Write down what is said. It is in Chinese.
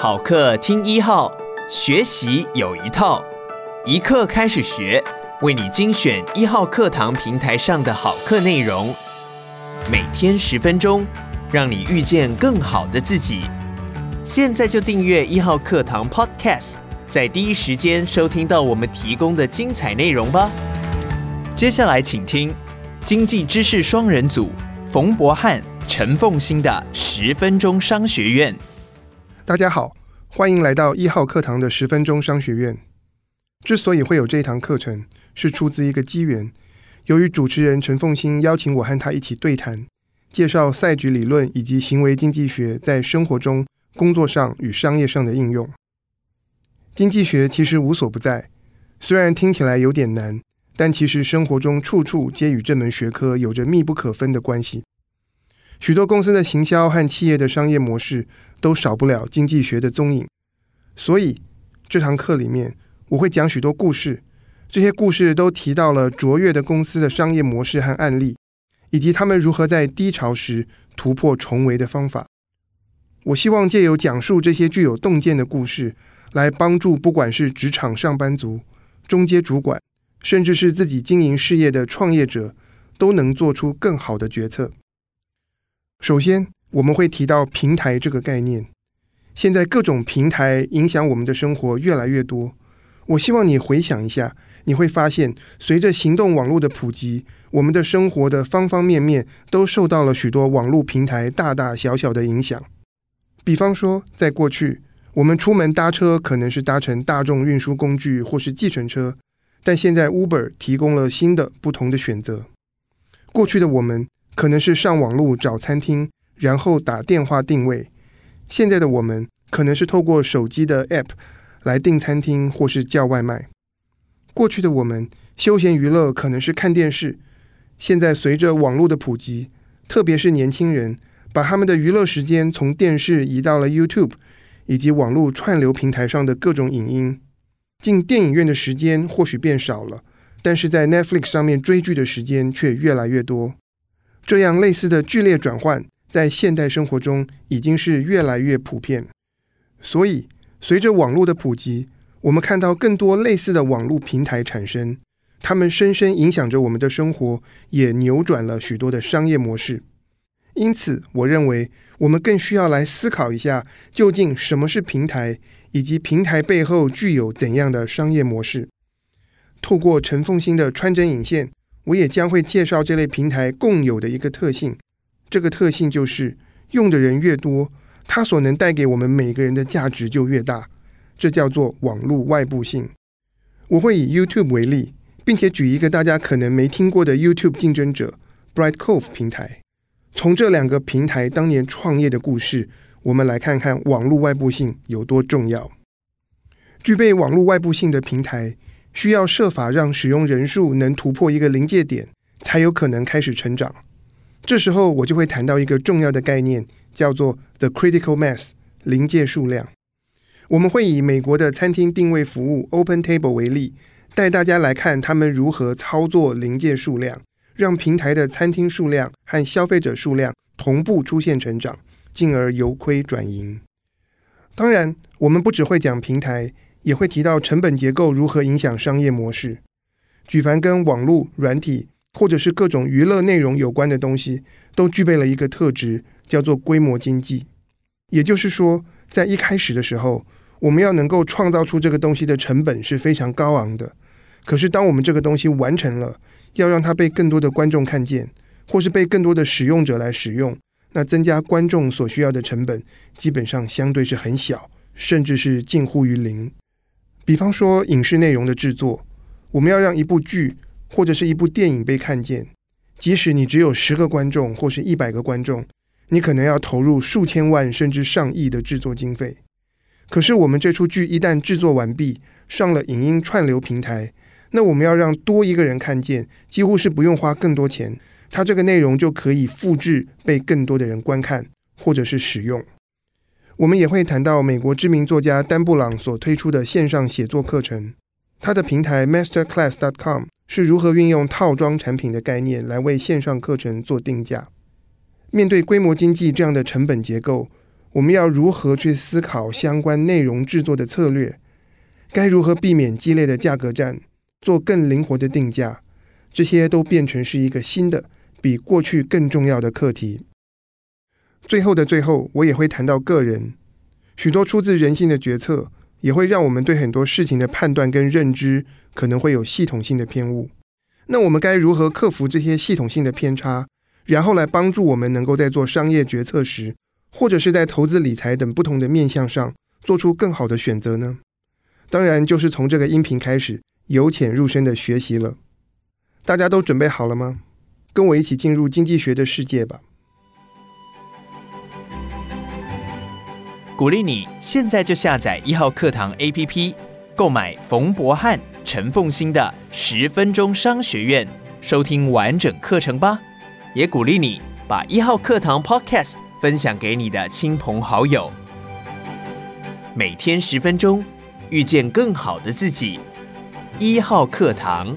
好课听一号，学习有一套，一课开始学，为你精选一号课堂平台上的好课内容，每天十分钟，让你遇见更好的自己。现在就订阅一号课堂 Podcast，在第一时间收听到我们提供的精彩内容吧。接下来请听经济知识双人组冯博翰、陈凤馨的十分钟商学院。大家好，欢迎来到一号课堂的十分钟商学院。之所以会有这一堂课程，是出自一个机缘。由于主持人陈凤馨邀请我和他一起对谈，介绍赛局理论以及行为经济学在生活中、工作上与商业上的应用。经济学其实无所不在，虽然听起来有点难，但其实生活中处处皆与这门学科有着密不可分的关系。许多公司的行销和企业的商业模式都少不了经济学的踪影，所以这堂课里面我会讲许多故事，这些故事都提到了卓越的公司的商业模式和案例，以及他们如何在低潮时突破重围的方法。我希望借由讲述这些具有洞见的故事，来帮助不管是职场上班族、中阶主管，甚至是自己经营事业的创业者，都能做出更好的决策。首先，我们会提到平台这个概念。现在各种平台影响我们的生活越来越多。我希望你回想一下，你会发现，随着行动网络的普及，我们的生活的方方面面都受到了许多网络平台大大小小的影响。比方说，在过去，我们出门搭车可能是搭乘大众运输工具或是计程车，但现在 Uber 提供了新的不同的选择。过去的我们，可能是上网路找餐厅，然后打电话定位。现在的我们可能是透过手机的 App 来订餐厅或是叫外卖。过去的我们休闲娱乐可能是看电视。现在随着网络的普及，特别是年轻人把他们的娱乐时间从电视移到了 YouTube 以及网络串流平台上的各种影音。进电影院的时间或许变少了，但是在 Netflix 上面追剧的时间却越来越多。这样类似的剧烈转换，在现代生活中已经是越来越普遍。所以，随着网络的普及，我们看到更多类似的网络平台产生，它们深深影响着我们的生活，也扭转了许多的商业模式。因此，我认为我们更需要来思考一下，究竟什么是平台，以及平台背后具有怎样的商业模式。透过陈凤馨的穿针引线。我也将会介绍这类平台共有的一个特性，这个特性就是用的人越多，它所能带给我们每个人的价值就越大。这叫做网络外部性。我会以 YouTube 为例，并且举一个大家可能没听过的 YouTube 竞争者 Brightcove 平台。从这两个平台当年创业的故事，我们来看看网络外部性有多重要。具备网络外部性的平台，需要设法让使用人数能突破一个临界点，才有可能开始成长。这时候我就会谈到一个重要的概念，叫做 the critical mass，临界数量。我们会以美国的餐厅定位服务 OpenTable 为例，带大家来看他们如何操作临界数量，让平台的餐厅数量和消费者数量同步出现成长，进而由亏转盈。当然，我们不只会讲平台。也会提到成本结构如何影响商业模式。举凡跟网络、软体或者是各种娱乐内容有关的东西，都具备了一个特质，叫做规模经济。也就是说，在一开始的时候，我们要能够创造出这个东西的成本是非常高昂的。可是，当我们这个东西完成了，要让它被更多的观众看见，或是被更多的使用者来使用，那增加观众所需要的成本，基本上相对是很小，甚至是近乎于零。比方说，影视内容的制作，我们要让一部剧或者是一部电影被看见，即使你只有十个观众或是一百个观众，你可能要投入数千万甚至上亿的制作经费。可是，我们这出剧一旦制作完毕，上了影音串流平台，那我们要让多一个人看见，几乎是不用花更多钱，它这个内容就可以复制，被更多的人观看或者是使用。我们也会谈到美国知名作家丹布朗所推出的线上写作课程，他的平台 Masterclass.com 是如何运用套装产品的概念来为线上课程做定价。面对规模经济这样的成本结构，我们要如何去思考相关内容制作的策略？该如何避免激烈的价格战，做更灵活的定价？这些都变成是一个新的、比过去更重要的课题。最后的最后，我也会谈到个人，许多出自人性的决策，也会让我们对很多事情的判断跟认知可能会有系统性的偏误。那我们该如何克服这些系统性的偏差，然后来帮助我们能够在做商业决策时，或者是在投资理财等不同的面向上，做出更好的选择呢？当然，就是从这个音频开始，由浅入深的学习了。大家都准备好了吗？跟我一起进入经济学的世界吧！鼓励你现在就下载一号课堂 APP，购买冯博翰、陈凤馨的十分钟商学院，收听完整课程吧。也鼓励你把一号课堂 Podcast 分享给你的亲朋好友。每天十分钟，遇见更好的自己。一号课堂。